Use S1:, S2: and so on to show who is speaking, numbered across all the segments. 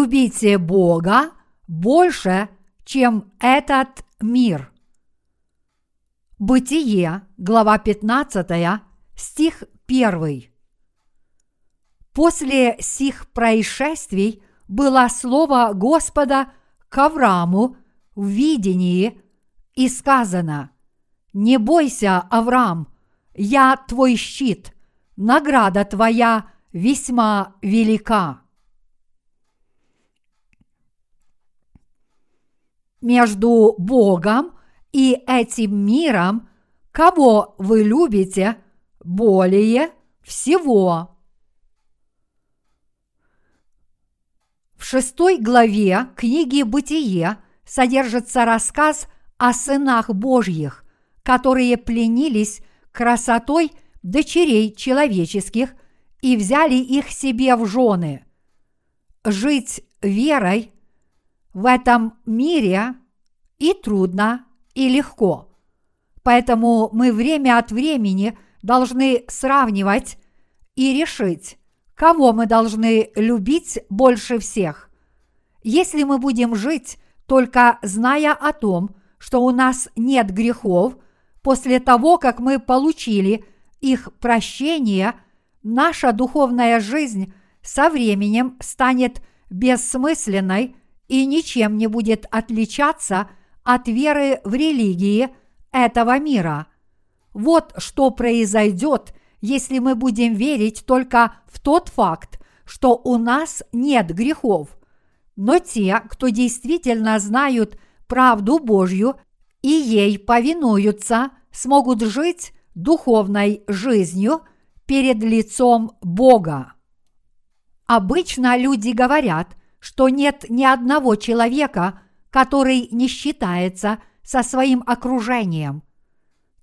S1: любите Бога больше, чем этот мир. Бытие, глава 15, стих 1. После сих происшествий было слово Господа к Аврааму в видении и сказано «Не бойся, Авраам, я твой щит, награда твоя весьма велика». Между Богом и этим миром кого вы любите более всего? В шестой главе книги «Бытие» содержится рассказ о сынах Божьих, которые пленились красотой дочерей человеческих и взяли их себе в жены. Жить верой в этом мире и трудно, и легко. Поэтому мы время от времени должны сравнивать и решить, Кого мы должны любить больше всех? Если мы будем жить, только зная о том, что у нас нет грехов, после того, как мы получили их прощение, наша духовная жизнь со временем станет бессмысленной и ничем не будет отличаться от веры в религии этого мира. Вот что произойдет, если мы будем верить только в тот факт, что у нас нет грехов. Но те, кто действительно знают правду Божью и ей повинуются, смогут жить духовной жизнью перед лицом Бога. Обычно люди говорят, что нет ни одного человека, который не считается со своим окружением.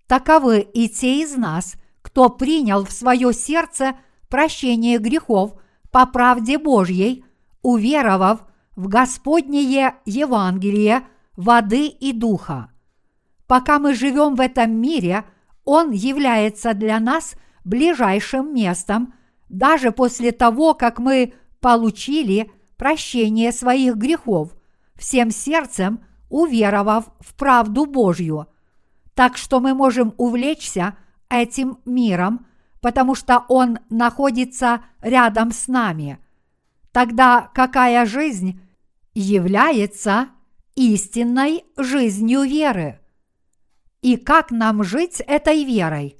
S1: Таковы и те из нас – кто принял в свое сердце прощение грехов по правде Божьей, уверовав в Господнее Евангелие воды и духа. Пока мы живем в этом мире, Он является для нас ближайшим местом, даже после того, как мы получили прощение своих грехов, всем сердцем уверовав в правду Божью. Так что мы можем увлечься – этим миром, потому что он находится рядом с нами. Тогда какая жизнь является истинной жизнью веры? И как нам жить этой верой?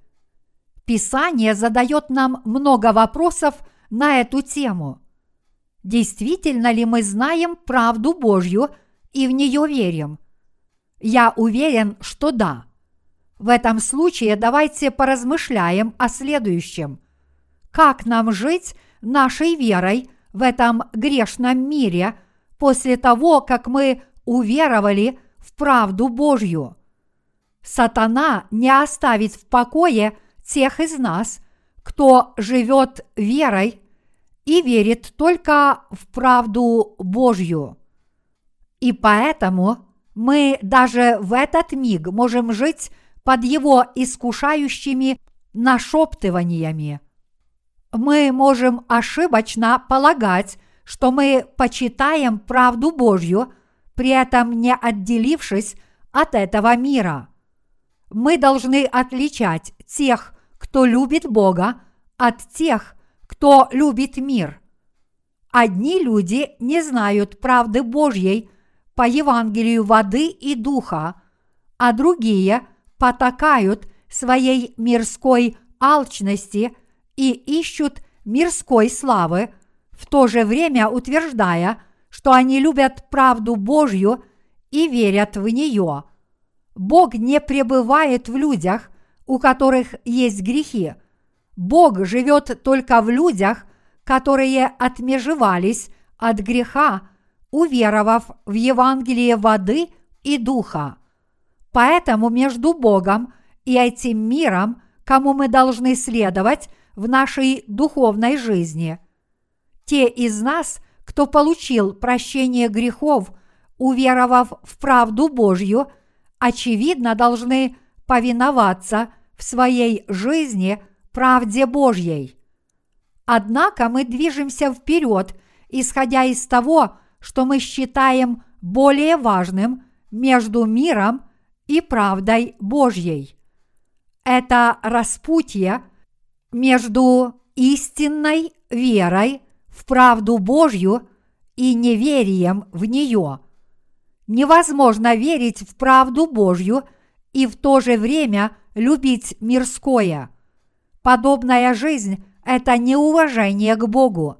S1: Писание задает нам много вопросов на эту тему. Действительно ли мы знаем правду Божью и в нее верим? Я уверен, что да. В этом случае давайте поразмышляем о следующем. Как нам жить нашей верой в этом грешном мире после того, как мы уверовали в правду Божью? Сатана не оставит в покое тех из нас, кто живет верой и верит только в правду Божью. И поэтому мы даже в этот миг можем жить под его искушающими нашептываниями. Мы можем ошибочно полагать, что мы почитаем правду Божью, при этом не отделившись от этого мира. Мы должны отличать тех, кто любит Бога, от тех, кто любит мир. Одни люди не знают правды Божьей по Евангелию воды и духа, а другие – потакают своей мирской алчности и ищут мирской славы, в то же время утверждая, что они любят правду Божью и верят в нее. Бог не пребывает в людях, у которых есть грехи. Бог живет только в людях, которые отмежевались от греха, уверовав в Евангелие воды и духа. Поэтому между Богом и этим миром, кому мы должны следовать в нашей духовной жизни. Те из нас, кто получил прощение грехов, уверовав в правду Божью, очевидно должны повиноваться в своей жизни правде Божьей. Однако мы движемся вперед исходя из того, что мы считаем более важным между миром и правдой Божьей. Это распутье между истинной верой в правду Божью и неверием в нее. Невозможно верить в правду Божью и в то же время любить мирское. Подобная жизнь – это неуважение к Богу.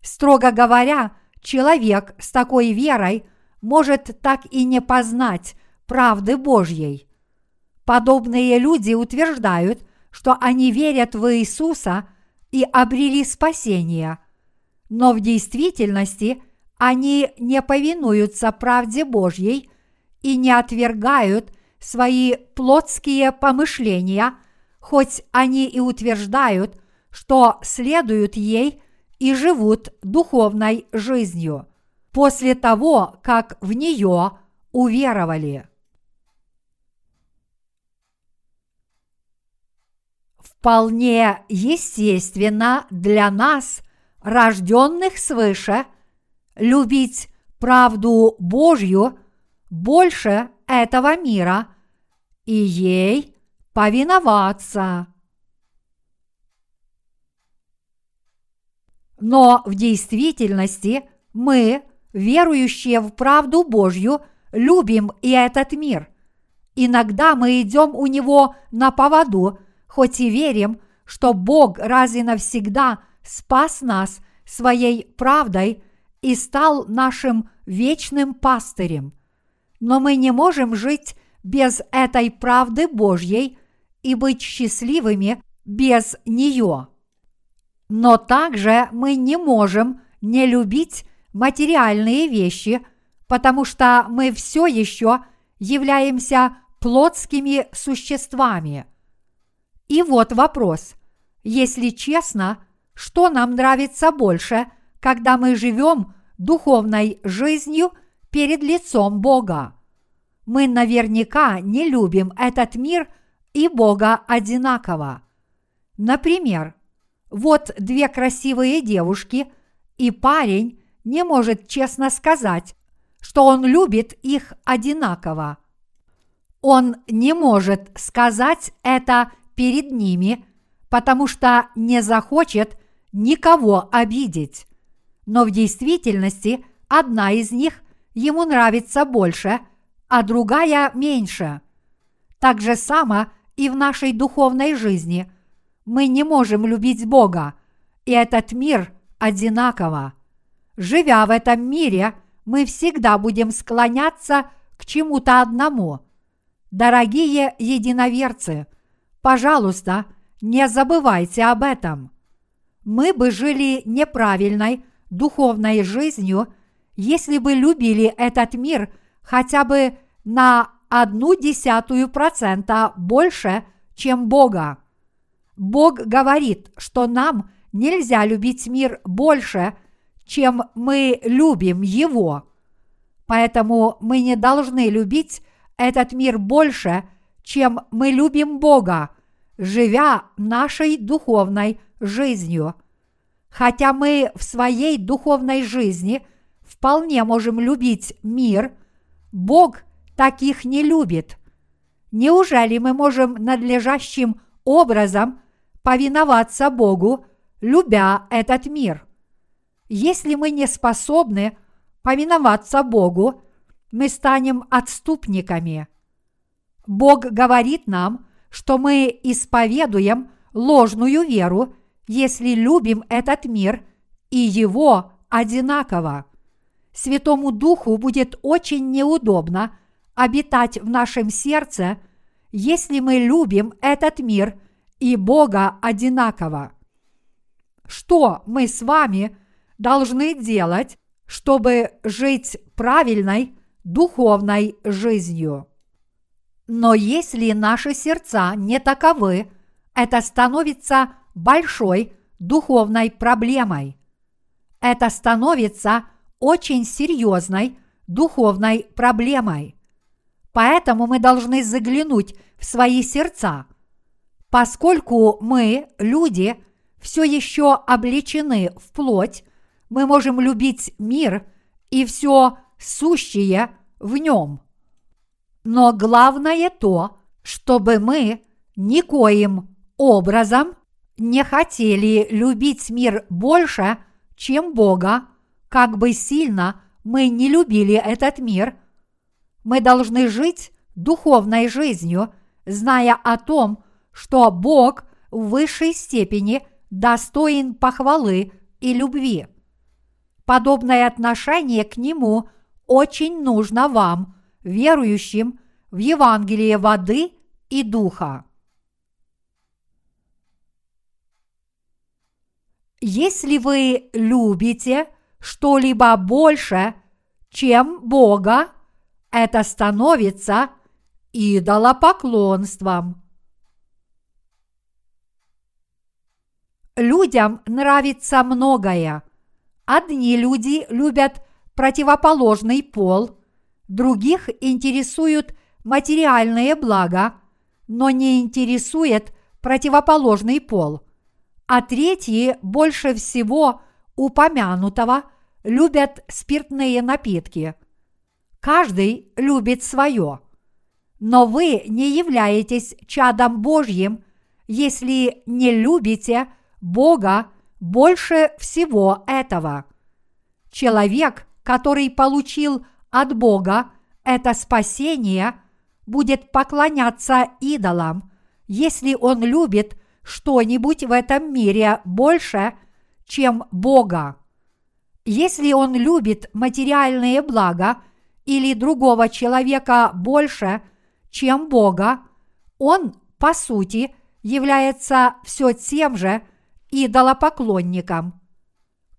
S1: Строго говоря, человек с такой верой может так и не познать правды Божьей. Подобные люди утверждают, что они верят в Иисуса и обрели спасение, но в действительности они не повинуются правде Божьей и не отвергают свои плотские помышления, хоть они и утверждают, что следуют ей и живут духовной жизнью после того, как в нее уверовали. Вполне естественно для нас, рожденных свыше, любить правду Божью больше этого мира и ей повиноваться. Но в действительности мы, верующие в правду Божью, любим и этот мир. Иногда мы идем у него на поводу, хоть и верим, что Бог раз и навсегда спас нас своей правдой и стал нашим вечным пастырем. Но мы не можем жить без этой правды Божьей и быть счастливыми без нее. Но также мы не можем не любить материальные вещи, потому что мы все еще являемся плотскими существами. И вот вопрос. Если честно, что нам нравится больше, когда мы живем духовной жизнью перед лицом Бога? Мы наверняка не любим этот мир и Бога одинаково. Например, вот две красивые девушки, и парень не может честно сказать, что он любит их одинаково. Он не может сказать это перед ними, потому что не захочет никого обидеть. Но в действительности одна из них ему нравится больше, а другая меньше. Так же само и в нашей духовной жизни – мы не можем любить Бога, и этот мир одинаково. Живя в этом мире, мы всегда будем склоняться к чему-то одному. Дорогие единоверцы, пожалуйста, не забывайте об этом. Мы бы жили неправильной духовной жизнью, если бы любили этот мир хотя бы на процента больше, чем Бога. Бог говорит, что нам нельзя любить мир больше, чем мы любим его. Поэтому мы не должны любить этот мир больше, чем мы любим Бога, живя нашей духовной жизнью. Хотя мы в своей духовной жизни вполне можем любить мир, Бог таких не любит. Неужели мы можем надлежащим образом повиноваться Богу, любя этот мир. Если мы не способны повиноваться Богу, мы станем отступниками. Бог говорит нам, что мы исповедуем ложную веру, если любим этот мир и его одинаково. Святому Духу будет очень неудобно обитать в нашем сердце, если мы любим этот мир и Бога одинаково. Что мы с вами должны делать, чтобы жить правильной духовной жизнью? Но если наши сердца не таковы, это становится большой духовной проблемой. Это становится очень серьезной духовной проблемой. Поэтому мы должны заглянуть в свои сердца – Поскольку мы, люди, все еще обличены в плоть, мы можем любить мир и все сущее в нем. Но главное то, чтобы мы никоим образом не хотели любить мир больше, чем Бога, как бы сильно мы не любили этот мир, мы должны жить духовной жизнью, зная о том, что Бог в высшей степени достоин похвалы и любви. Подобное отношение к Нему очень нужно вам, верующим в Евангелие воды и духа. Если вы любите что-либо больше, чем Бога, это становится идолопоклонством. Людям нравится многое. Одни люди любят противоположный пол, других интересуют материальные блага, но не интересует противоположный пол, а третьи больше всего упомянутого любят спиртные напитки. Каждый любит свое. Но вы не являетесь чадом Божьим, если не любите Бога больше всего этого. Человек, который получил от Бога это спасение, будет поклоняться идолам, если он любит что-нибудь в этом мире больше, чем Бога. Если он любит материальные блага или другого человека больше, чем Бога, он, по сути, является все тем же идолопоклонником.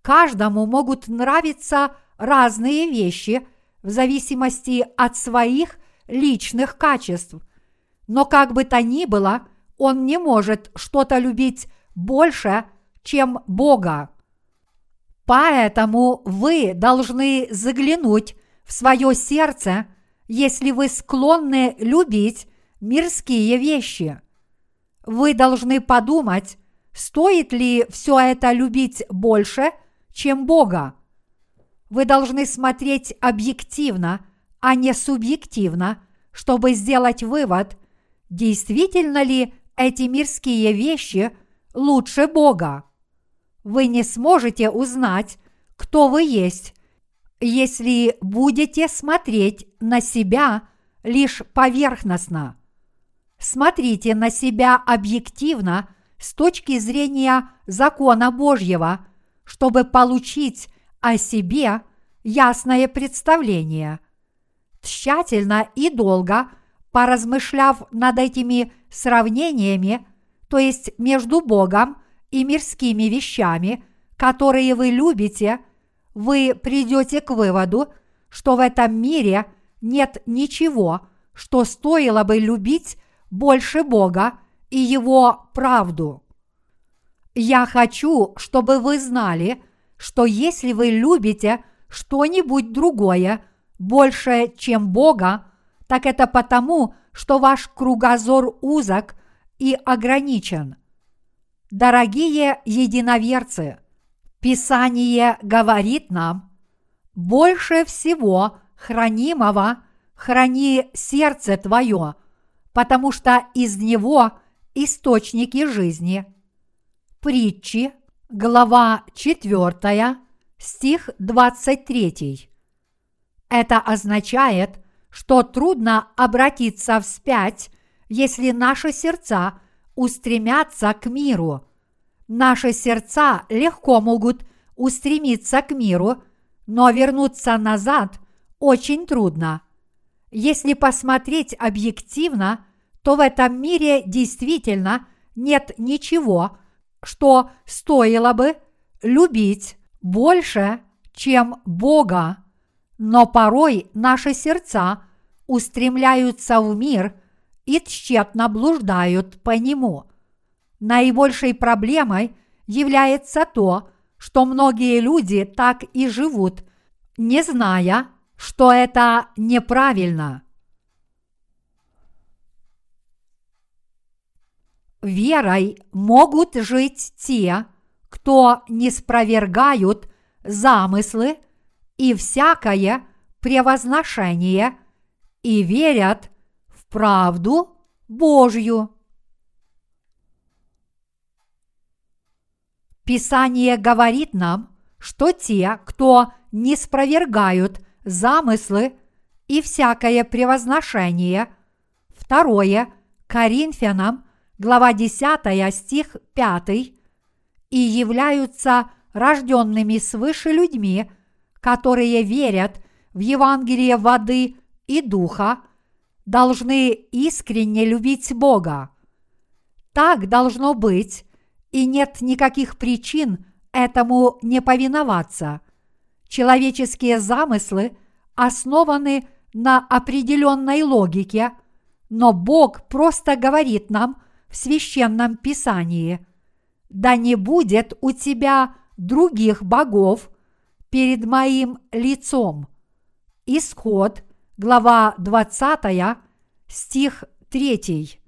S1: Каждому могут нравиться разные вещи в зависимости от своих личных качеств, но как бы то ни было, он не может что-то любить больше, чем Бога. Поэтому вы должны заглянуть в свое сердце, если вы склонны любить мирские вещи. Вы должны подумать, стоит ли все это любить больше, чем Бога. Вы должны смотреть объективно, а не субъективно, чтобы сделать вывод, действительно ли эти мирские вещи лучше Бога вы не сможете узнать, кто вы есть, если будете смотреть на себя лишь поверхностно. Смотрите на себя объективно с точки зрения закона Божьего, чтобы получить о себе ясное представление. Тщательно и долго поразмышляв над этими сравнениями, то есть между Богом и мирскими вещами, которые вы любите, вы придете к выводу, что в этом мире нет ничего, что стоило бы любить больше Бога и Его правду. Я хочу, чтобы вы знали, что если вы любите что-нибудь другое больше, чем Бога, так это потому, что ваш кругозор узок и ограничен – Дорогие единоверцы, Писание говорит нам, больше всего хранимого храни сердце твое, потому что из него источники жизни. Притчи, глава 4, стих 23. Это означает, что трудно обратиться вспять, если наши сердца – устремятся к миру. Наши сердца легко могут устремиться к миру, но вернуться назад очень трудно. Если посмотреть объективно, то в этом мире действительно нет ничего, что стоило бы любить больше, чем Бога. Но порой наши сердца устремляются в мир – и тщетно блуждают по нему. Наибольшей проблемой является то, что многие люди так и живут, не зная, что это неправильно. Верой могут жить те, кто не спровергают замыслы и всякое превозношение и верят в правду Божью. Писание говорит нам, что те, кто не спровергают замыслы и всякое превозношение, второе Коринфянам, глава 10, стих 5, и являются рожденными свыше людьми, которые верят в Евангелие воды и духа, должны искренне любить Бога. Так должно быть, и нет никаких причин этому не повиноваться. Человеческие замыслы основаны на определенной логике, но Бог просто говорит нам в священном писании – да не будет у тебя других богов перед моим лицом. Исход, глава 20, стих 3.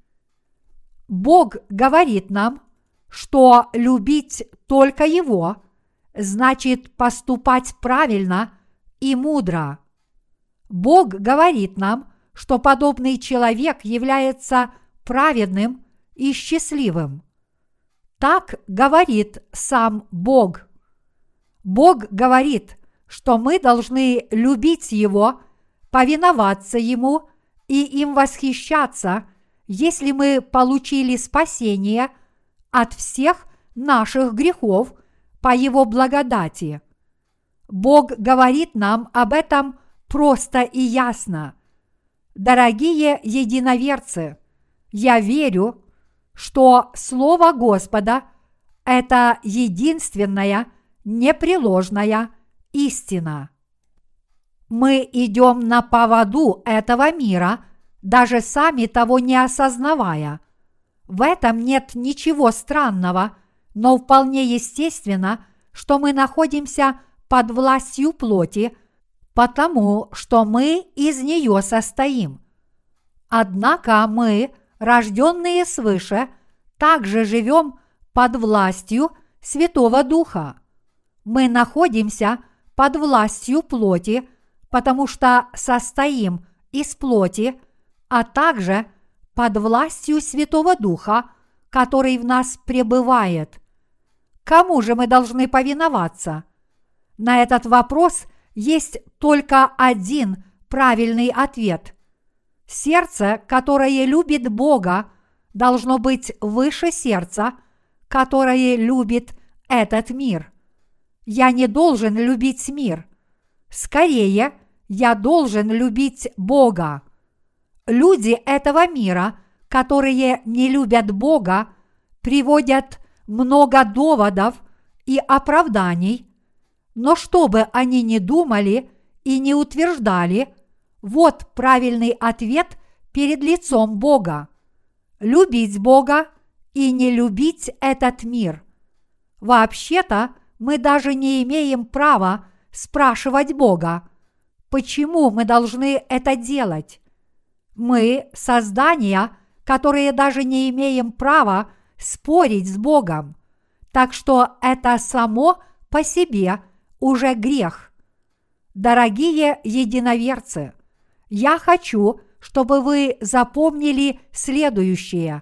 S1: Бог говорит нам, что любить только Его значит поступать правильно и мудро. Бог говорит нам, что подобный человек является праведным и счастливым. Так говорит сам Бог. Бог говорит, что мы должны любить Его, повиноваться Ему и им восхищаться, если мы получили спасение от всех наших грехов по Его благодати. Бог говорит нам об этом просто и ясно. Дорогие единоверцы, я верю, что Слово Господа – это единственная непреложная истина. Мы идем на поводу этого мира, даже сами того не осознавая. В этом нет ничего странного, но вполне естественно, что мы находимся под властью плоти, потому что мы из нее состоим. Однако мы рожденные свыше, также живем под властью Святого Духа. Мы находимся под властью плоти, потому что состоим из плоти, а также под властью Святого Духа, который в нас пребывает. Кому же мы должны повиноваться? На этот вопрос есть только один правильный ответ – Сердце, которое любит Бога, должно быть выше сердца, которое любит этот мир. Я не должен любить мир. Скорее, я должен любить Бога. Люди этого мира, которые не любят Бога, приводят много доводов и оправданий, но что бы они ни думали и не утверждали – вот правильный ответ перед лицом Бога. Любить Бога и не любить этот мир. Вообще-то мы даже не имеем права спрашивать Бога, почему мы должны это делать. Мы – создания, которые даже не имеем права спорить с Богом, так что это само по себе уже грех. Дорогие единоверцы – я хочу, чтобы вы запомнили следующее.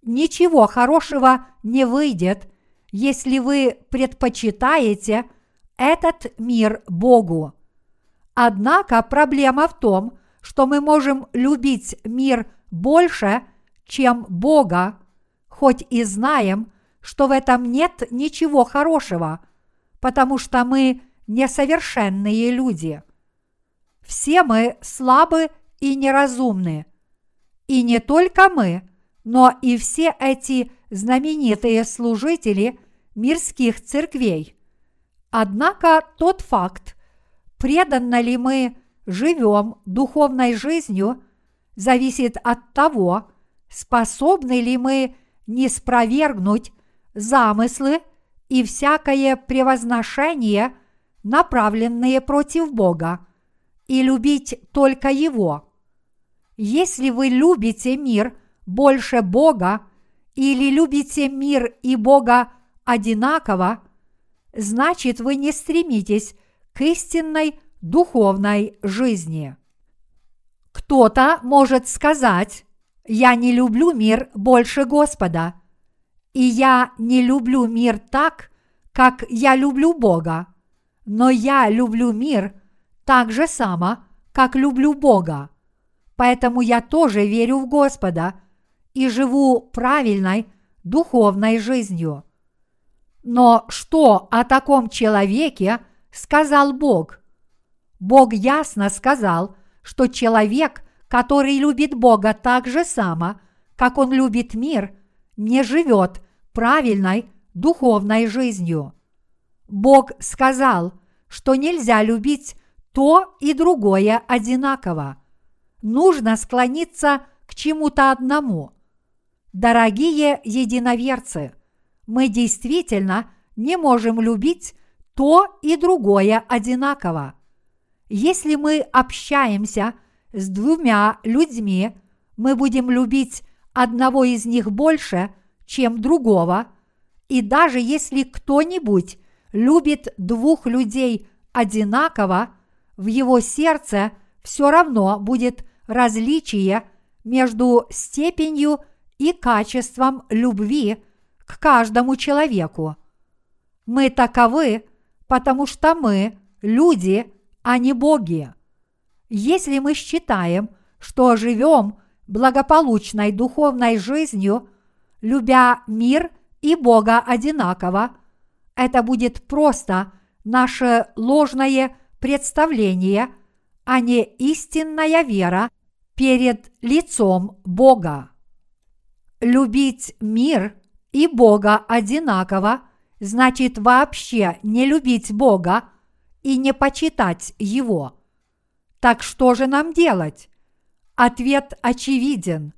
S1: Ничего хорошего не выйдет, если вы предпочитаете этот мир Богу. Однако проблема в том, что мы можем любить мир больше, чем Бога, хоть и знаем, что в этом нет ничего хорошего, потому что мы несовершенные люди – все мы слабы и неразумны. И не только мы, но и все эти знаменитые служители мирских церквей. Однако тот факт, преданно ли мы живем духовной жизнью, зависит от того, способны ли мы не спровергнуть замыслы и всякое превозношение, направленные против Бога, и любить только Его. Если вы любите мир больше Бога или любите мир и Бога одинаково, значит вы не стремитесь к истинной духовной жизни. Кто-то может сказать, я не люблю мир больше Господа, и я не люблю мир так, как я люблю Бога, но я люблю мир так же само, как люблю Бога. Поэтому я тоже верю в Господа и живу правильной духовной жизнью. Но что о таком человеке сказал Бог? Бог ясно сказал, что человек, который любит Бога так же само, как он любит мир, не живет правильной духовной жизнью. Бог сказал, что нельзя любить то и другое одинаково. Нужно склониться к чему-то одному. Дорогие единоверцы, мы действительно не можем любить то и другое одинаково. Если мы общаемся с двумя людьми, мы будем любить одного из них больше, чем другого, и даже если кто-нибудь любит двух людей одинаково, в его сердце все равно будет различие между степенью и качеством любви к каждому человеку. Мы таковы, потому что мы люди, а не боги. Если мы считаем, что живем благополучной духовной жизнью, любя мир и Бога одинаково, это будет просто наше ложное представление, а не истинная вера перед лицом Бога. Любить мир и Бога одинаково значит вообще не любить Бога и не почитать Его. Так что же нам делать? Ответ очевиден.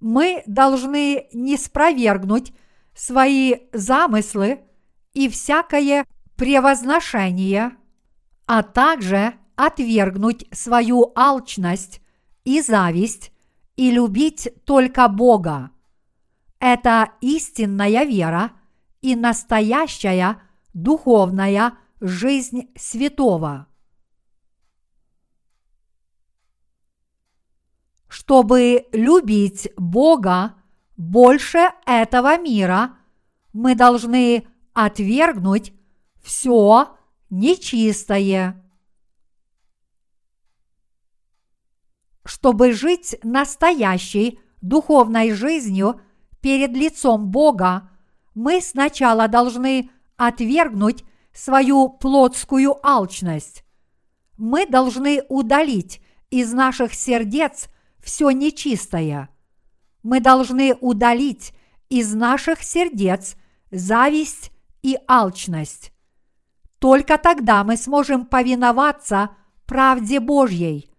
S1: Мы должны не спровергнуть свои замыслы и всякое превозношение, а также отвергнуть свою алчность и зависть и любить только Бога. Это истинная вера и настоящая духовная жизнь святого. Чтобы любить Бога больше этого мира, мы должны отвергнуть все нечистое. Чтобы жить настоящей духовной жизнью перед лицом Бога, мы сначала должны отвергнуть свою плотскую алчность. Мы должны удалить из наших сердец все нечистое. Мы должны удалить из наших сердец зависть и алчность. Только тогда мы сможем повиноваться правде Божьей.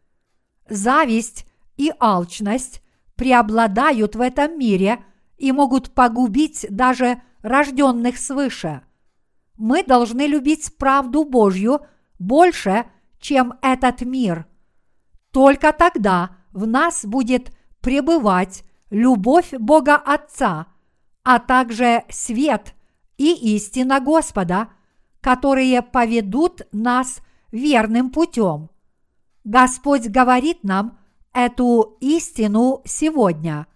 S1: Зависть и алчность преобладают в этом мире и могут погубить даже рожденных свыше. Мы должны любить правду Божью больше, чем этот мир. Только тогда в нас будет пребывать любовь Бога Отца, а также свет и истина Господа, которые поведут нас верным путем. Господь говорит нам эту истину сегодня.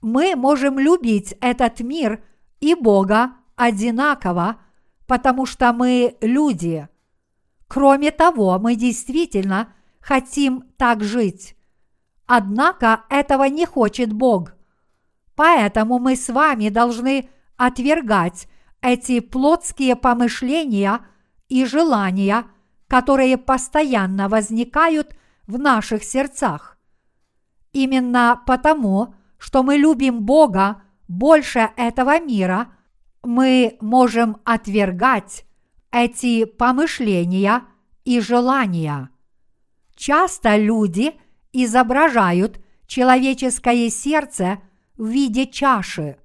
S1: Мы можем любить этот мир и Бога одинаково, потому что мы люди. Кроме того, мы действительно хотим так жить. Однако этого не хочет Бог. Поэтому мы с вами должны отвергать эти плотские помышления и желания, которые постоянно возникают в наших сердцах. Именно потому, что мы любим Бога больше этого мира, мы можем отвергать эти помышления и желания. Часто люди изображают человеческое сердце в виде чаши.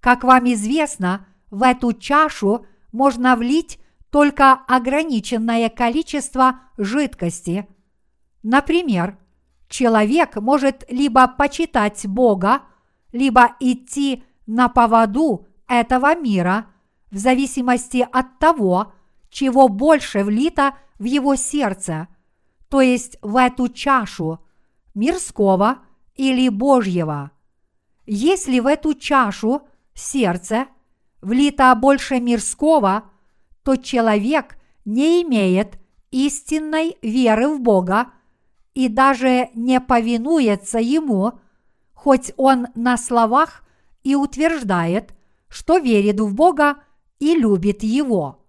S1: Как вам известно, в эту чашу можно влить только ограниченное количество жидкости. Например, человек может либо почитать Бога, либо идти на поводу этого мира, в зависимости от того, чего больше влито в его сердце, то есть в эту чашу мирского или Божьего. Если в эту чашу сердце влито больше мирского, то человек не имеет истинной веры в Бога и даже не повинуется Ему, хоть он на словах и утверждает, что верит в Бога и любит Его.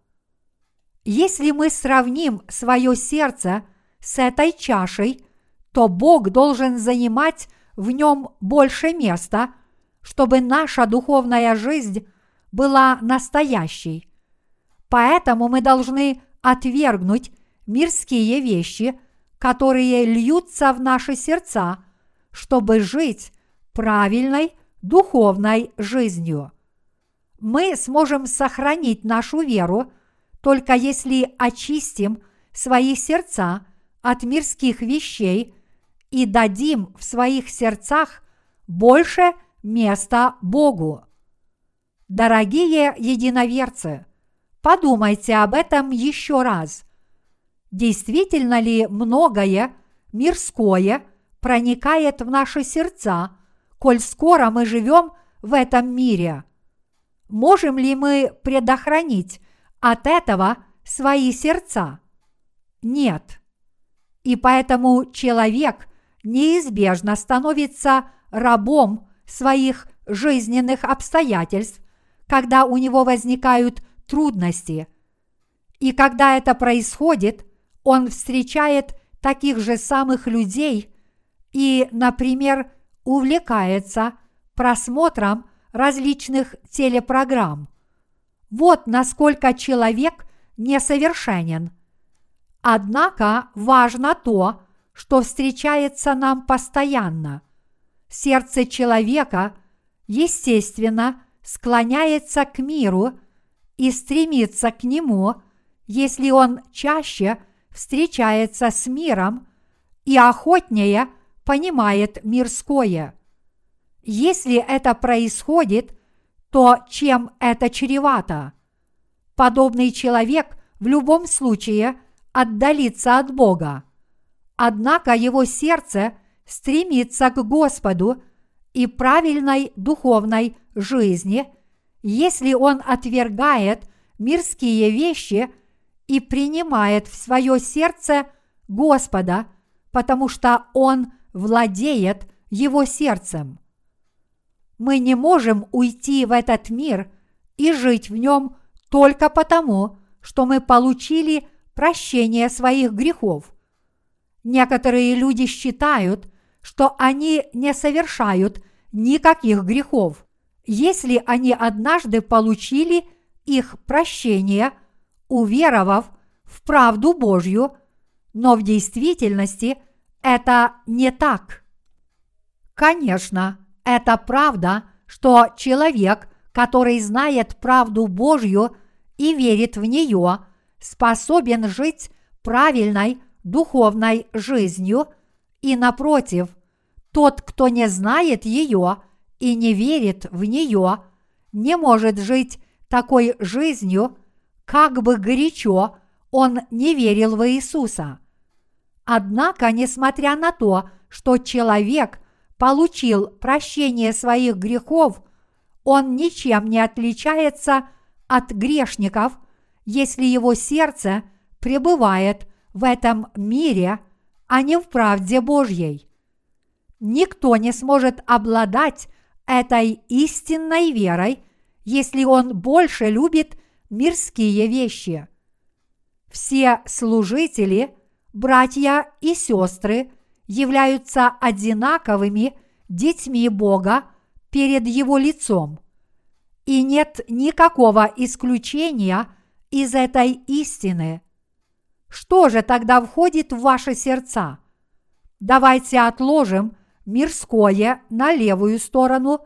S1: Если мы сравним свое сердце с этой чашей, то Бог должен занимать в нем больше места, чтобы наша духовная жизнь была настоящей. Поэтому мы должны отвергнуть мирские вещи, которые льются в наши сердца, чтобы жить правильной духовной жизнью. Мы сможем сохранить нашу веру только если очистим свои сердца от мирских вещей и дадим в своих сердцах больше места Богу. Дорогие единоверцы, подумайте об этом еще раз. Действительно ли многое мирское проникает в наши сердца, коль скоро мы живем в этом мире? Можем ли мы предохранить от этого свои сердца? Нет. И поэтому человек неизбежно становится рабом своих жизненных обстоятельств, когда у него возникают трудности. И когда это происходит, он встречает таких же самых людей и, например, увлекается просмотром различных телепрограмм. Вот насколько человек несовершенен. Однако важно то, что встречается нам постоянно. Сердце человека, естественно, склоняется к миру и стремится к нему, если он чаще встречается с миром и охотнее понимает мирское. Если это происходит, то чем это чревато? Подобный человек в любом случае отдалится от Бога. Однако его сердце стремится к Господу и правильной духовной жизни, если он отвергает мирские вещи и принимает в свое сердце Господа, потому что он владеет его сердцем. Мы не можем уйти в этот мир и жить в нем только потому, что мы получили прощение своих грехов. Некоторые люди считают, что они не совершают никаких грехов, если они однажды получили их прощение, уверовав в правду Божью, но в действительности это не так. Конечно, это правда, что человек, который знает правду Божью и верит в нее, способен жить правильной духовной жизнью, и напротив, тот, кто не знает ее и не верит в нее, не может жить такой жизнью, как бы горячо он не верил в Иисуса. Однако, несмотря на то, что человек получил прощение своих грехов, он ничем не отличается от грешников, если его сердце пребывает в этом мире, а не в правде Божьей. Никто не сможет обладать этой истинной верой, если он больше любит мирские вещи. Все служители, братья и сестры являются одинаковыми детьми Бога перед Его лицом. И нет никакого исключения из этой истины. Что же тогда входит в ваши сердца? Давайте отложим мирское на левую сторону,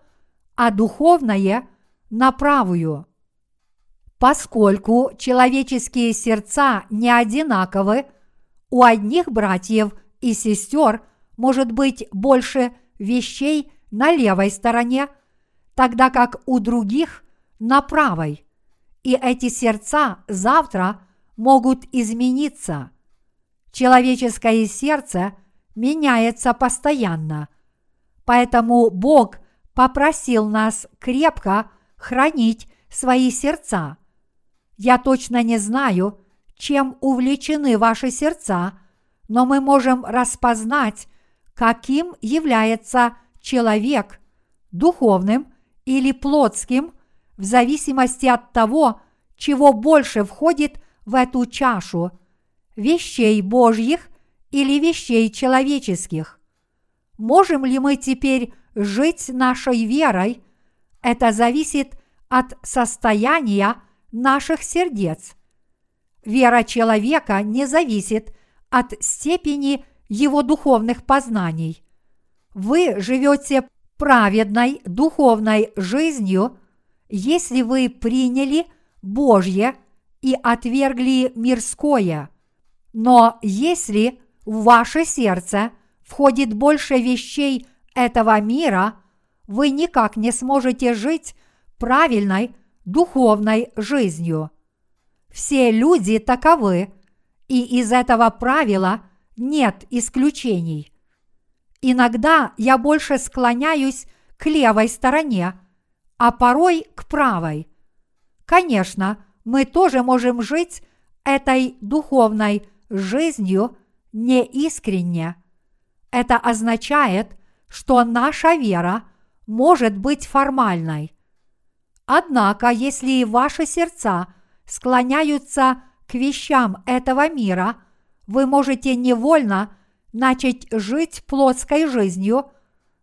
S1: а духовное на правую. Поскольку человеческие сердца не одинаковы, у одних братьев и сестер может быть больше вещей на левой стороне, тогда как у других на правой. и эти сердца завтра могут измениться. Человеческое сердце меняется постоянно, поэтому Бог попросил нас крепко хранить свои сердца. Я точно не знаю, чем увлечены ваши сердца, но мы можем распознать, каким является человек духовным или плотским в зависимости от того, чего больше входит в эту чашу – вещей Божьих или вещей человеческих. Можем ли мы теперь жить нашей верой? Это зависит от состояния наших сердец. Вера человека не зависит от степени его духовных познаний. Вы живете праведной духовной жизнью, если вы приняли Божье и отвергли мирское. Но если в ваше сердце входит больше вещей этого мира, вы никак не сможете жить правильной духовной жизнью. Все люди таковы, и из этого правила нет исключений. Иногда я больше склоняюсь к левой стороне, а порой к правой. Конечно, мы тоже можем жить этой духовной жизнью неискренне. Это означает, что наша вера может быть формальной. Однако, если ваши сердца склоняются к вещам этого мира, вы можете невольно начать жить плотской жизнью,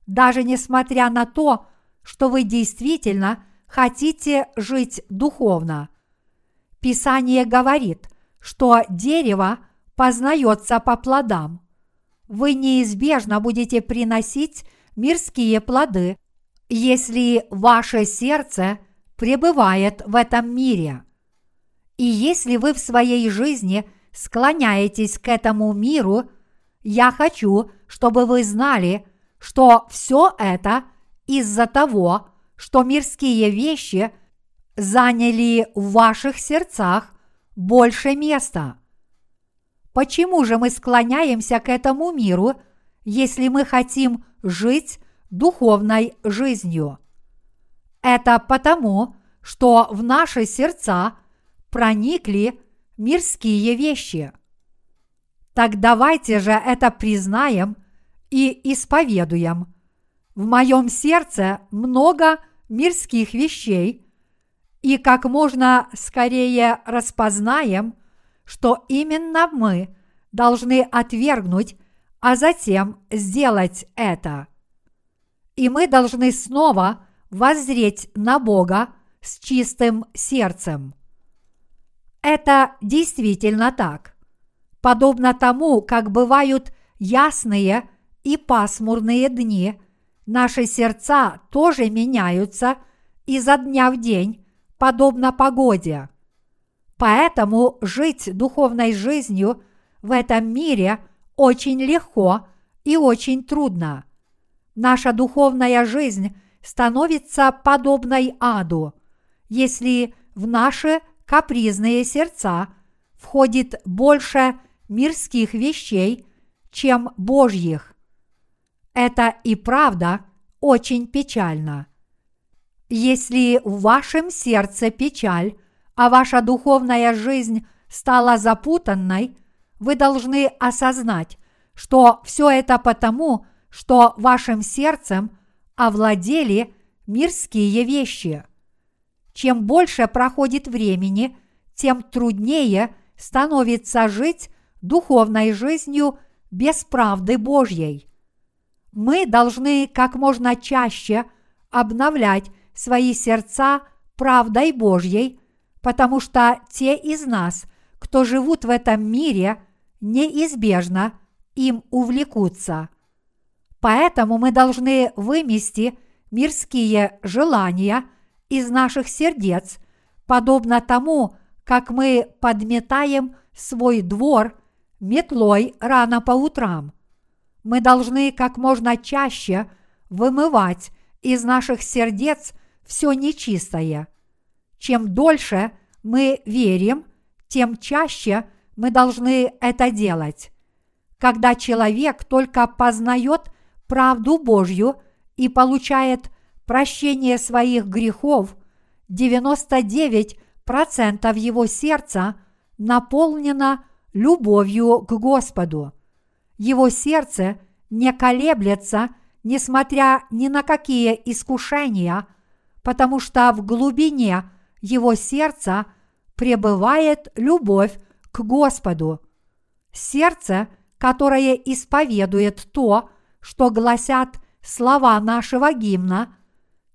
S1: даже несмотря на то, что вы действительно хотите жить духовно. Писание говорит, что дерево познается по плодам. Вы неизбежно будете приносить мирские плоды, если ваше сердце пребывает в этом мире. И если вы в своей жизни склоняетесь к этому миру – я хочу, чтобы вы знали, что все это из-за того, что мирские вещи заняли в ваших сердцах больше места. Почему же мы склоняемся к этому миру, если мы хотим жить духовной жизнью? Это потому, что в наши сердца проникли мирские вещи – так давайте же это признаем и исповедуем. В моем сердце много мирских вещей, и как можно скорее распознаем, что именно мы должны отвергнуть, а затем сделать это. И мы должны снова воззреть на Бога с чистым сердцем. Это действительно так подобно тому, как бывают ясные и пасмурные дни, наши сердца тоже меняются изо дня в день, подобно погоде. Поэтому жить духовной жизнью в этом мире очень легко и очень трудно. Наша духовная жизнь становится подобной аду, если в наши капризные сердца входит больше мирских вещей, чем Божьих. Это и правда очень печально. Если в вашем сердце печаль, а ваша духовная жизнь стала запутанной, вы должны осознать, что все это потому, что вашим сердцем овладели мирские вещи. Чем больше проходит времени, тем труднее становится жить духовной жизнью без правды Божьей. Мы должны как можно чаще обновлять свои сердца правдой Божьей, потому что те из нас, кто живут в этом мире, неизбежно им увлекутся. Поэтому мы должны вымести мирские желания из наших сердец, подобно тому, как мы подметаем свой двор метлой рано по утрам. Мы должны как можно чаще вымывать из наших сердец все нечистое. Чем дольше мы верим, тем чаще мы должны это делать. Когда человек только познает правду Божью и получает прощение своих грехов, 99% его сердца наполнено любовью к Господу. Его сердце не колеблется, несмотря ни на какие искушения, потому что в глубине его сердца пребывает любовь к Господу. Сердце, которое исповедует то, что гласят слова нашего гимна,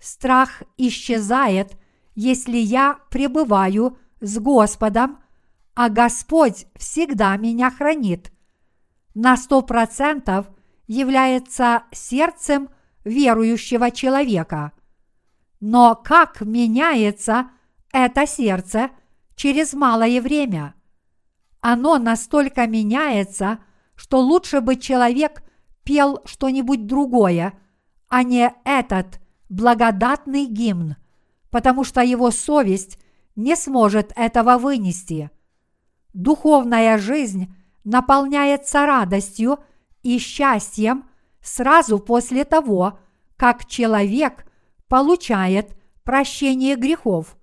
S1: страх исчезает, если я пребываю с Господом, а Господь всегда меня хранит. На сто процентов является сердцем верующего человека. Но как меняется это сердце через малое время? Оно настолько меняется, что лучше бы человек пел что-нибудь другое, а не этот благодатный гимн, потому что его совесть не сможет этого вынести. Духовная жизнь наполняется радостью и счастьем сразу после того, как человек получает прощение грехов,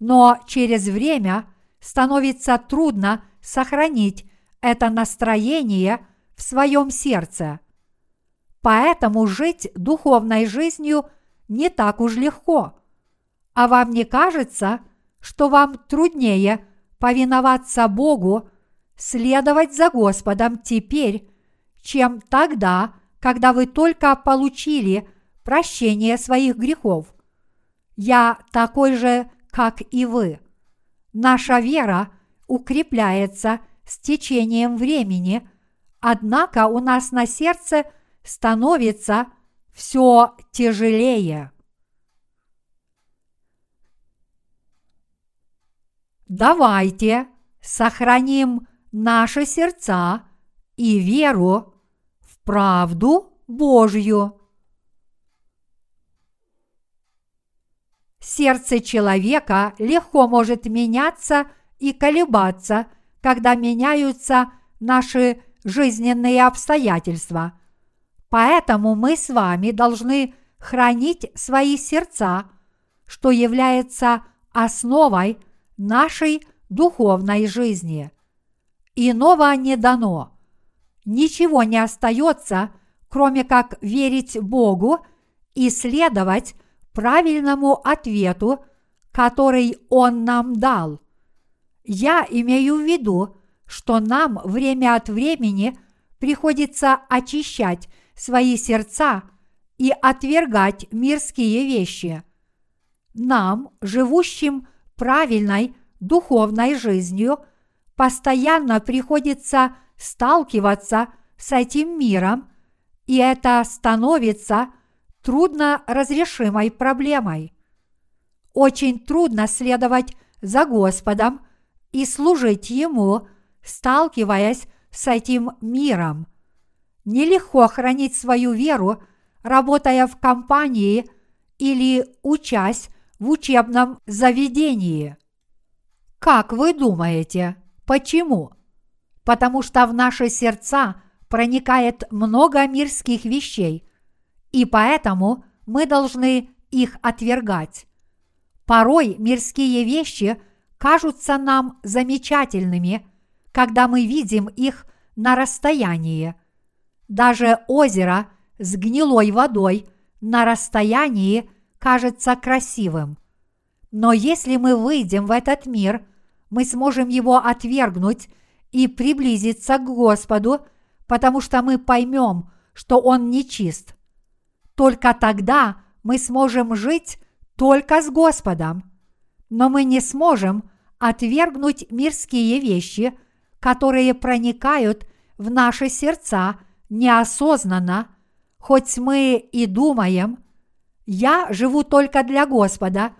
S1: но через время становится трудно сохранить это настроение в своем сердце. Поэтому жить духовной жизнью не так уж легко. А вам не кажется, что вам труднее повиноваться Богу, следовать за Господом теперь, чем тогда, когда вы только получили прощение своих грехов? Я такой же, как и вы. Наша вера укрепляется с течением времени, однако у нас на сердце становится все тяжелее. Давайте сохраним наши сердца и веру в правду Божью. Сердце человека легко может меняться и колебаться, когда меняются наши жизненные обстоятельства. Поэтому мы с вами должны хранить свои сердца, что является основой нашей духовной жизни. Иного не дано. Ничего не остается, кроме как верить Богу и следовать правильному ответу, который Он нам дал. Я имею в виду, что нам время от времени приходится очищать свои сердца и отвергать мирские вещи. Нам, живущим правильной духовной жизнью, постоянно приходится сталкиваться с этим миром, и это становится трудно разрешимой проблемой. Очень трудно следовать за Господом и служить Ему, сталкиваясь с этим миром. Нелегко хранить свою веру, работая в компании или учась в учебном заведении. Как вы думаете, почему? Потому что в наши сердца проникает много мирских вещей, и поэтому мы должны их отвергать. Порой мирские вещи кажутся нам замечательными, когда мы видим их на расстоянии. Даже озеро с гнилой водой на расстоянии кажется красивым. Но если мы выйдем в этот мир, мы сможем его отвергнуть и приблизиться к Господу, потому что мы поймем, что Он нечист. Только тогда мы сможем жить только с Господом. Но мы не сможем отвергнуть мирские вещи, которые проникают в наши сердца неосознанно, хоть мы и думаем, я живу только для Господа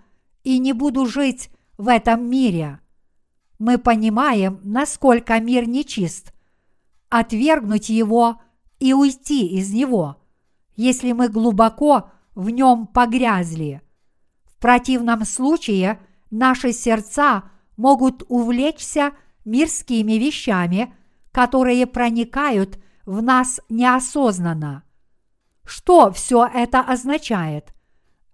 S1: и не буду жить в этом мире. Мы понимаем, насколько мир нечист. Отвергнуть его и уйти из него, если мы глубоко в нем погрязли. В противном случае наши сердца могут увлечься мирскими вещами, которые проникают в нас неосознанно. Что все это означает?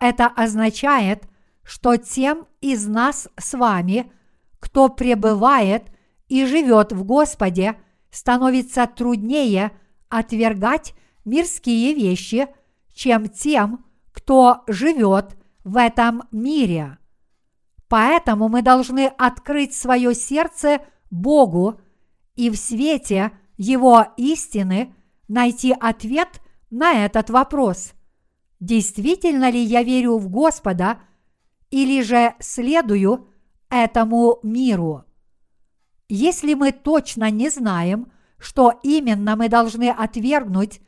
S1: Это означает, что тем из нас с вами, кто пребывает и живет в Господе, становится труднее отвергать мирские вещи, чем тем, кто живет в этом мире. Поэтому мы должны открыть свое сердце Богу и в свете Его истины найти ответ на этот вопрос. Действительно ли я верю в Господа или же следую этому миру? Если мы точно не знаем, что именно мы должны отвергнуть,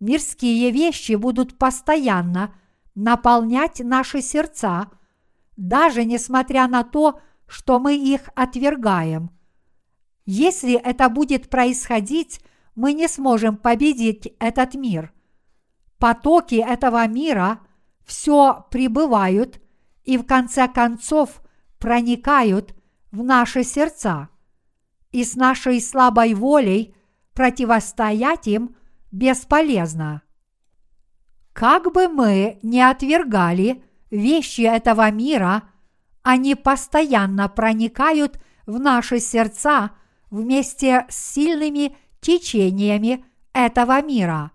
S1: мирские вещи будут постоянно наполнять наши сердца, даже несмотря на то, что мы их отвергаем. Если это будет происходить, мы не сможем победить этот мир. Потоки этого мира все прибывают и в конце концов проникают в наши сердца. И с нашей слабой волей противостоять им бесполезно. Как бы мы ни отвергали вещи этого мира, они постоянно проникают в наши сердца вместе с сильными течениями этого мира.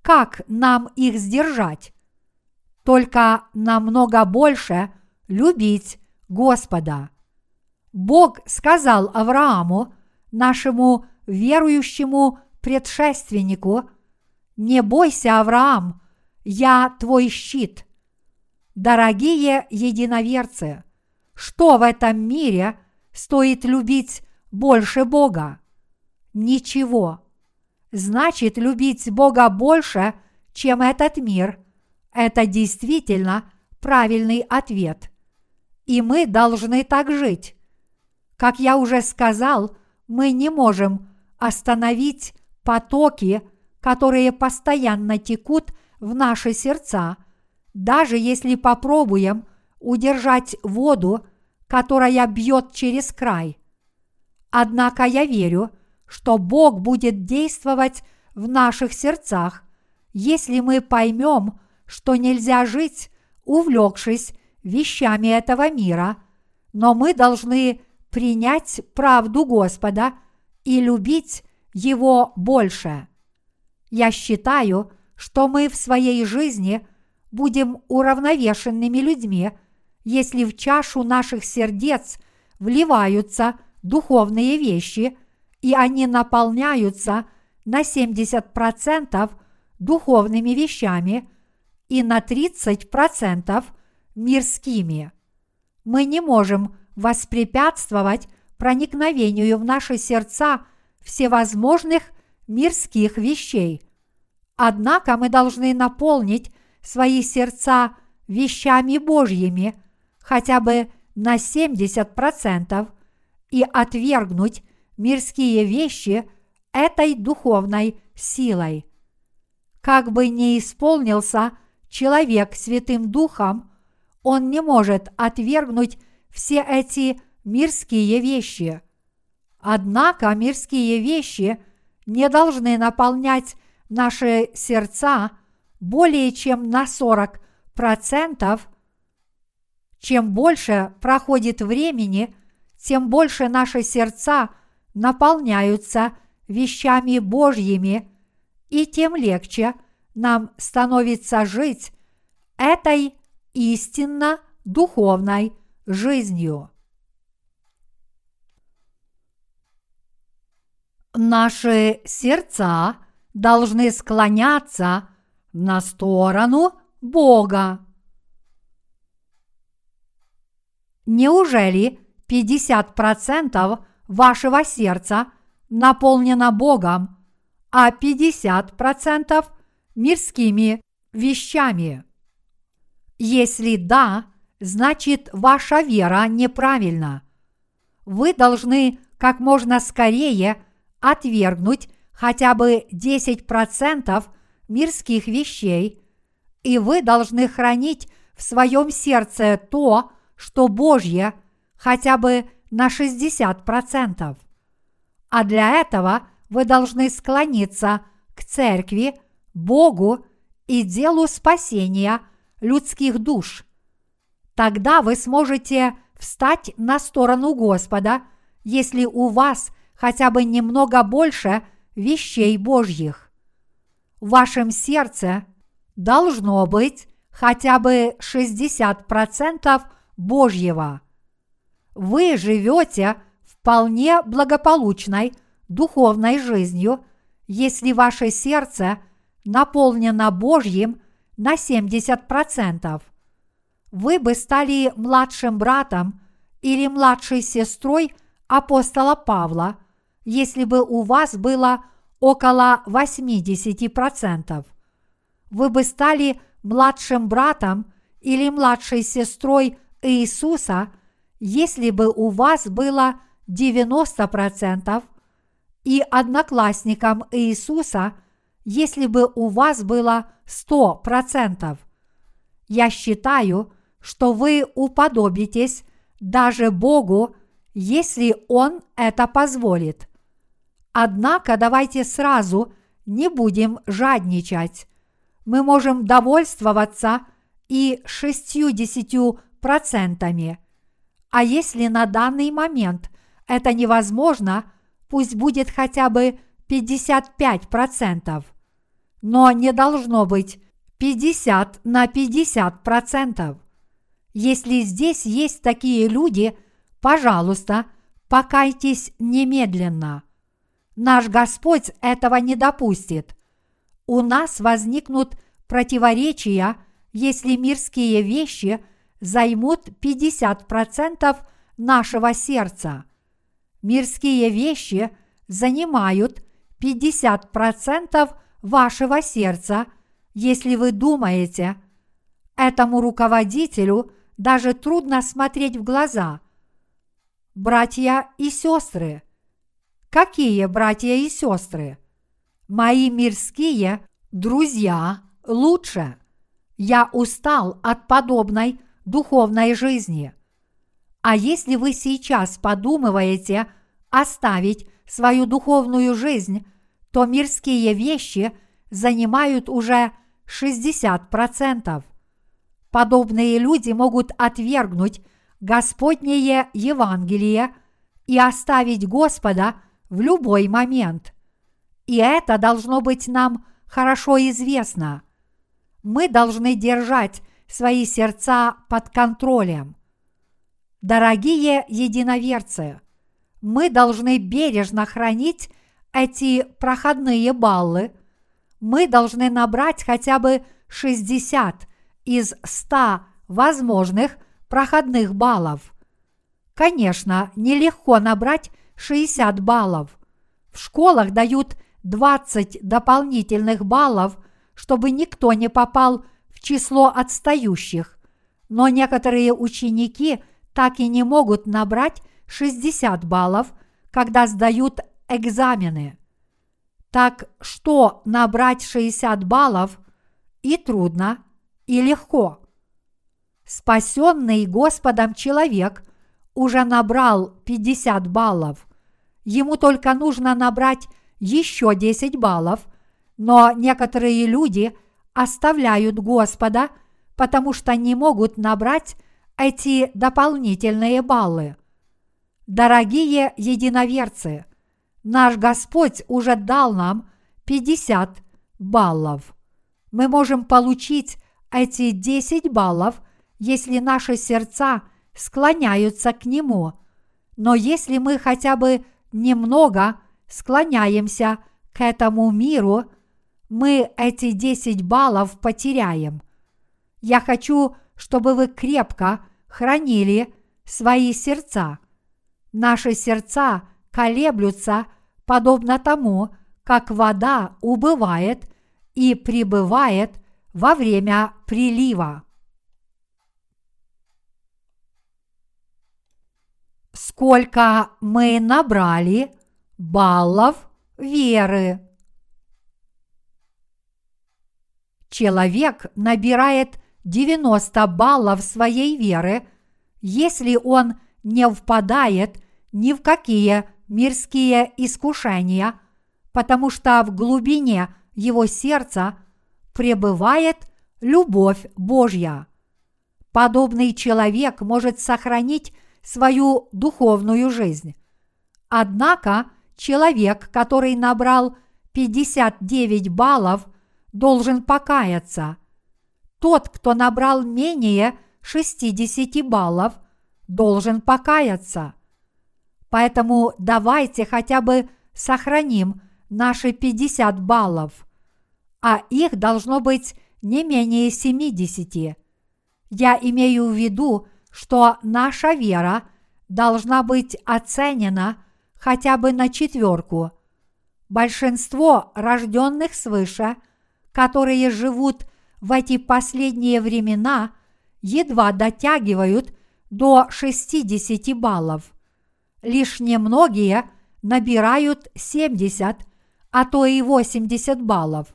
S1: Как нам их сдержать? Только намного больше любить Господа. Бог сказал Аврааму, нашему верующему предшественнику, «Не бойся, Авраам, я твой щит». Дорогие единоверцы, что в этом мире стоит любить больше Бога? Ничего. Значит, любить Бога больше, чем этот мир, это действительно правильный ответ. И мы должны так жить. Как я уже сказал, мы не можем остановить потоки, которые постоянно текут в наши сердца, даже если попробуем удержать воду, которая бьет через край. Однако я верю, что Бог будет действовать в наших сердцах, если мы поймем, что нельзя жить, увлекшись вещами этого мира, но мы должны принять правду Господа и любить Его больше. Я считаю, что мы в своей жизни будем уравновешенными людьми, если в чашу наших сердец вливаются духовные вещи, и они наполняются на 70% духовными вещами и на 30% мирскими. Мы не можем воспрепятствовать проникновению в наши сердца всевозможных мирских вещей. Однако мы должны наполнить свои сердца вещами Божьими хотя бы на 70% и отвергнуть мирские вещи этой духовной силой. Как бы ни исполнился человек Святым Духом, он не может отвергнуть все эти мирские вещи. Однако мирские вещи не должны наполнять наши сердца более чем на 40%. Чем больше проходит времени, тем больше наши сердца наполняются вещами Божьими, и тем легче нам становится жить этой истинно духовной жизнью. Наши сердца должны склоняться на сторону Бога. Неужели 50% вашего сердца наполнено Богом, а 50% мирскими вещами? Если да, значит ваша вера неправильна. Вы должны как можно скорее отвергнуть хотя бы 10% мирских вещей, и вы должны хранить в своем сердце то, что Божье, хотя бы на 60%. А для этого вы должны склониться к церкви, Богу и делу спасения людских душ. Тогда вы сможете встать на сторону Господа, если у вас хотя бы немного больше вещей Божьих. В вашем сердце должно быть хотя бы 60% Божьего. Вы живете вполне благополучной духовной жизнью, если ваше сердце наполнено Божьим на 70%. Вы бы стали младшим братом или младшей сестрой апостола Павла, если бы у вас было около 80%. Вы бы стали младшим братом или младшей сестрой Иисуса, если бы у вас было 90%, и одноклассником Иисуса, если бы у вас было 100%. Я считаю, что вы уподобитесь даже Богу, если Он это позволит. Однако давайте сразу не будем жадничать. Мы можем довольствоваться и шестью-десятью процентами. А если на данный момент это невозможно, пусть будет хотя бы 55%. Но не должно быть 50 на 50%. Если здесь есть такие люди, пожалуйста, покайтесь немедленно. Наш Господь этого не допустит. У нас возникнут противоречия, если мирские вещи займут 50% нашего сердца. Мирские вещи занимают 50% вашего сердца, если вы думаете, этому руководителю даже трудно смотреть в глаза. Братья и сестры. Какие братья и сестры? Мои мирские друзья лучше. Я устал от подобной духовной жизни. А если вы сейчас подумываете оставить свою духовную жизнь, то мирские вещи занимают уже 60%. Подобные люди могут отвергнуть Господнее Евангелие и оставить Господа в любой момент. И это должно быть нам хорошо известно. Мы должны держать свои сердца под контролем. Дорогие единоверцы, мы должны бережно хранить эти проходные баллы. Мы должны набрать хотя бы 60 из 100 возможных проходных баллов. Конечно, нелегко набрать 60 баллов. В школах дают 20 дополнительных баллов, чтобы никто не попал в число отстающих. Но некоторые ученики так и не могут набрать 60 баллов, когда сдают экзамены. Так что набрать 60 баллов и трудно, и легко. Спасенный Господом человек уже набрал 50 баллов. Ему только нужно набрать еще 10 баллов, но некоторые люди оставляют Господа, потому что не могут набрать эти дополнительные баллы. Дорогие единоверцы, наш Господь уже дал нам 50 баллов. Мы можем получить эти 10 баллов, если наши сердца склоняются к Нему. Но если мы хотя бы немного склоняемся к этому миру, мы эти 10 баллов потеряем. Я хочу, чтобы вы крепко хранили свои сердца. Наши сердца колеблются подобно тому, как вода убывает и прибывает во время прилива. Сколько мы набрали баллов веры? Человек набирает 90 баллов своей веры, если он не впадает ни в какие мирские искушения, потому что в глубине его сердца пребывает любовь Божья. Подобный человек может сохранить свою духовную жизнь. Однако человек, который набрал 59 баллов, должен покаяться. Тот, кто набрал менее 60 баллов, должен покаяться. Поэтому давайте хотя бы сохраним наши 50 баллов, а их должно быть не менее 70. Я имею в виду, что наша вера должна быть оценена хотя бы на четверку. Большинство рожденных свыше, которые живут в эти последние времена, едва дотягивают до 60 баллов. Лишь немногие набирают 70, а то и 80 баллов.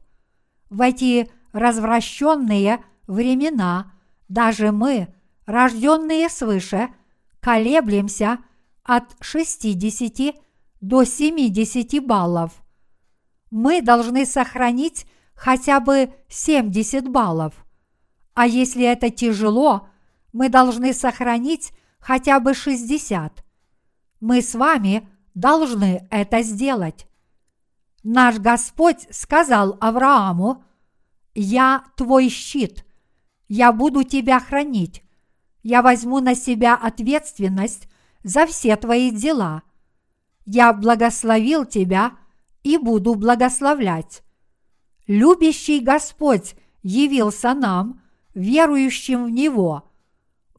S1: В эти развращенные времена даже мы – рожденные свыше, колеблемся от 60 до 70 баллов. Мы должны сохранить хотя бы 70 баллов. А если это тяжело, мы должны сохранить хотя бы 60. Мы с вами должны это сделать. Наш Господь сказал Аврааму, «Я твой щит, я буду тебя хранить, я возьму на себя ответственность за все твои дела. Я благословил тебя и буду благословлять. Любящий Господь явился нам, верующим в Него.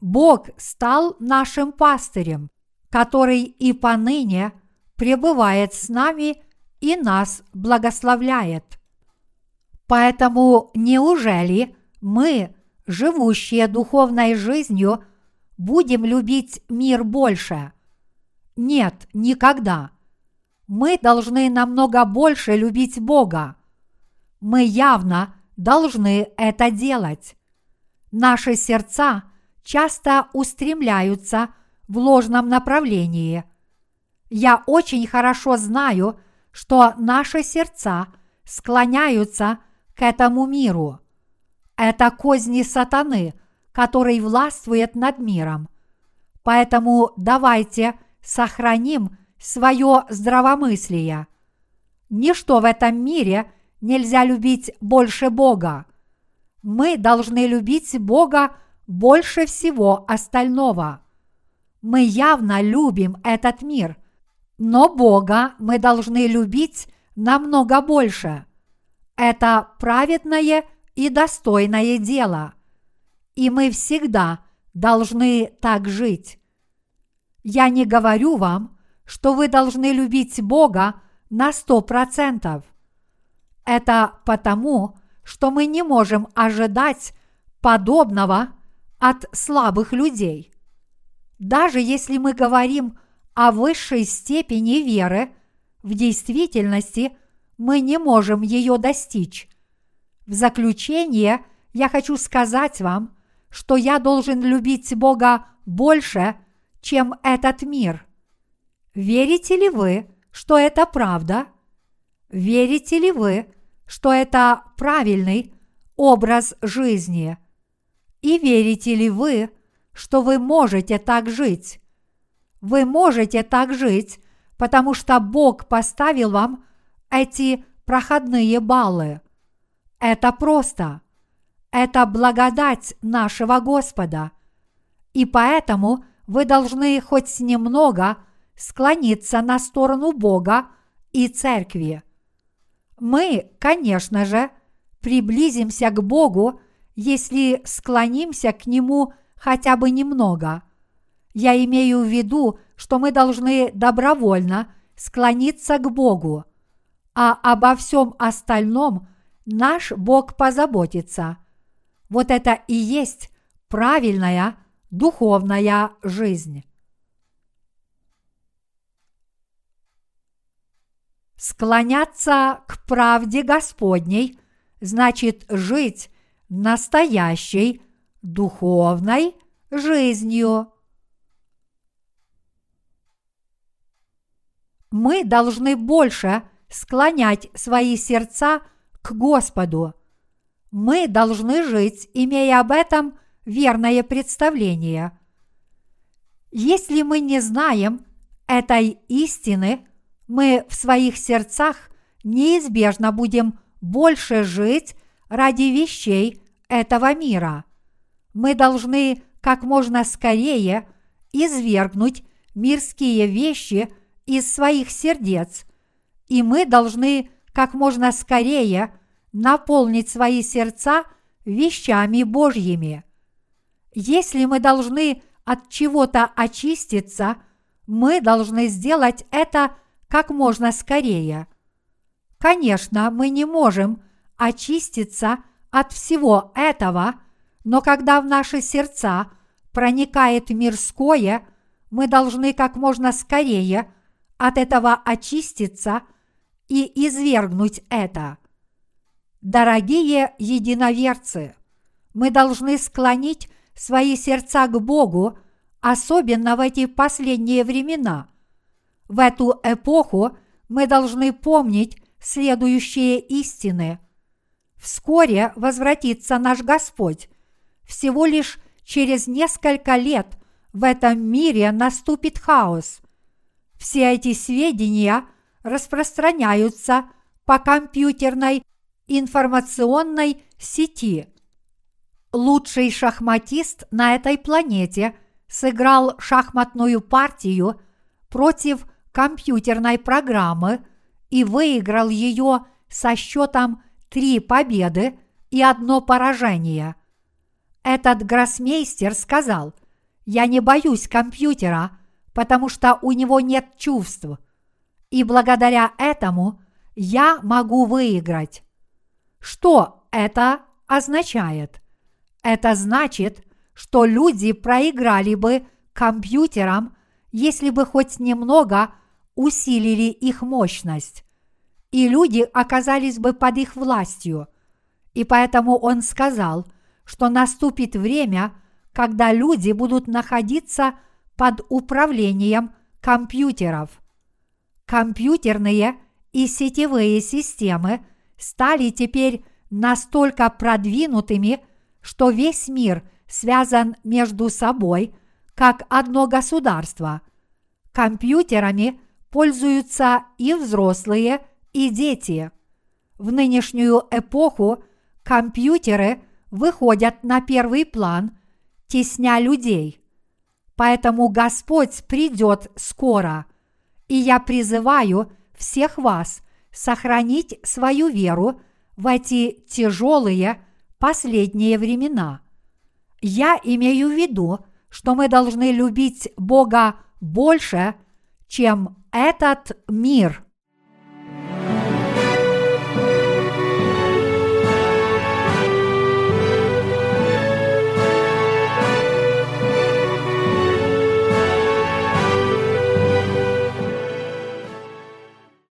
S1: Бог стал нашим пастырем, который и поныне пребывает с нами и нас благословляет. Поэтому неужели мы – живущие духовной жизнью, будем любить мир больше? Нет, никогда. Мы должны намного больше любить Бога. Мы явно должны это делать. Наши сердца часто устремляются в ложном направлении. Я очень хорошо знаю, что наши сердца склоняются к этому миру. Это козни сатаны, который властвует над миром. Поэтому давайте сохраним свое здравомыслие. Ничто в этом мире нельзя любить больше Бога. Мы должны любить Бога больше всего остального. Мы явно любим этот мир, но Бога мы должны любить намного больше. Это праведное и достойное дело. И мы всегда должны так жить. Я не говорю вам, что вы должны любить Бога на сто процентов. Это потому, что мы не можем ожидать подобного от слабых людей. Даже если мы говорим о высшей степени веры, в действительности мы не можем ее достичь, в заключение я хочу сказать вам, что я должен любить Бога больше, чем этот мир. Верите ли вы, что это правда? Верите ли вы, что это правильный образ жизни? И верите ли вы, что вы можете так жить? Вы можете так жить, потому что Бог поставил вам эти проходные баллы. Это просто. Это благодать нашего Господа. И поэтому вы должны хоть немного склониться на сторону Бога и Церкви. Мы, конечно же, приблизимся к Богу, если склонимся к Нему хотя бы немного. Я имею в виду, что мы должны добровольно склониться к Богу, а обо всем остальном наш Бог позаботится. Вот это и есть правильная духовная жизнь. Склоняться к правде Господней значит жить настоящей духовной жизнью. мы должны больше склонять свои сердца к Господу. Мы должны жить, имея об этом верное представление. Если мы не знаем этой истины, мы в своих сердцах неизбежно будем больше жить ради вещей этого мира. Мы должны как можно скорее извергнуть мирские вещи из своих сердец, и мы должны как можно скорее наполнить свои сердца вещами Божьими. Если мы должны от чего-то очиститься, мы должны сделать это как можно скорее. Конечно, мы не можем очиститься от всего этого, но когда в наши сердца проникает мирское, мы должны как можно скорее от этого очиститься и извергнуть это. Дорогие единоверцы, мы должны склонить свои сердца к Богу, особенно в эти последние времена. В эту эпоху мы должны помнить следующие истины. Вскоре возвратится наш Господь. Всего лишь через несколько лет в этом мире наступит хаос. Все эти сведения распространяются по компьютерной информационной сети. Лучший шахматист на этой планете сыграл шахматную партию против компьютерной программы и выиграл ее со счетом три победы и одно поражение. Этот гроссмейстер сказал, «Я не боюсь компьютера, потому что у него нет чувств, и благодаря этому я могу выиграть». Что это означает? Это значит, что люди проиграли бы компьютерам, если бы хоть немного усилили их мощность, и люди оказались бы под их властью. И поэтому он сказал, что наступит время, когда люди будут находиться под управлением компьютеров. Компьютерные и сетевые системы стали теперь настолько продвинутыми, что весь мир связан между собой как одно государство. Компьютерами пользуются и взрослые, и дети. В нынешнюю эпоху компьютеры выходят на первый план, тесня людей. Поэтому Господь придет скоро, и я призываю всех вас сохранить свою веру в эти тяжелые последние времена. Я имею в виду, что мы должны любить Бога больше, чем этот мир –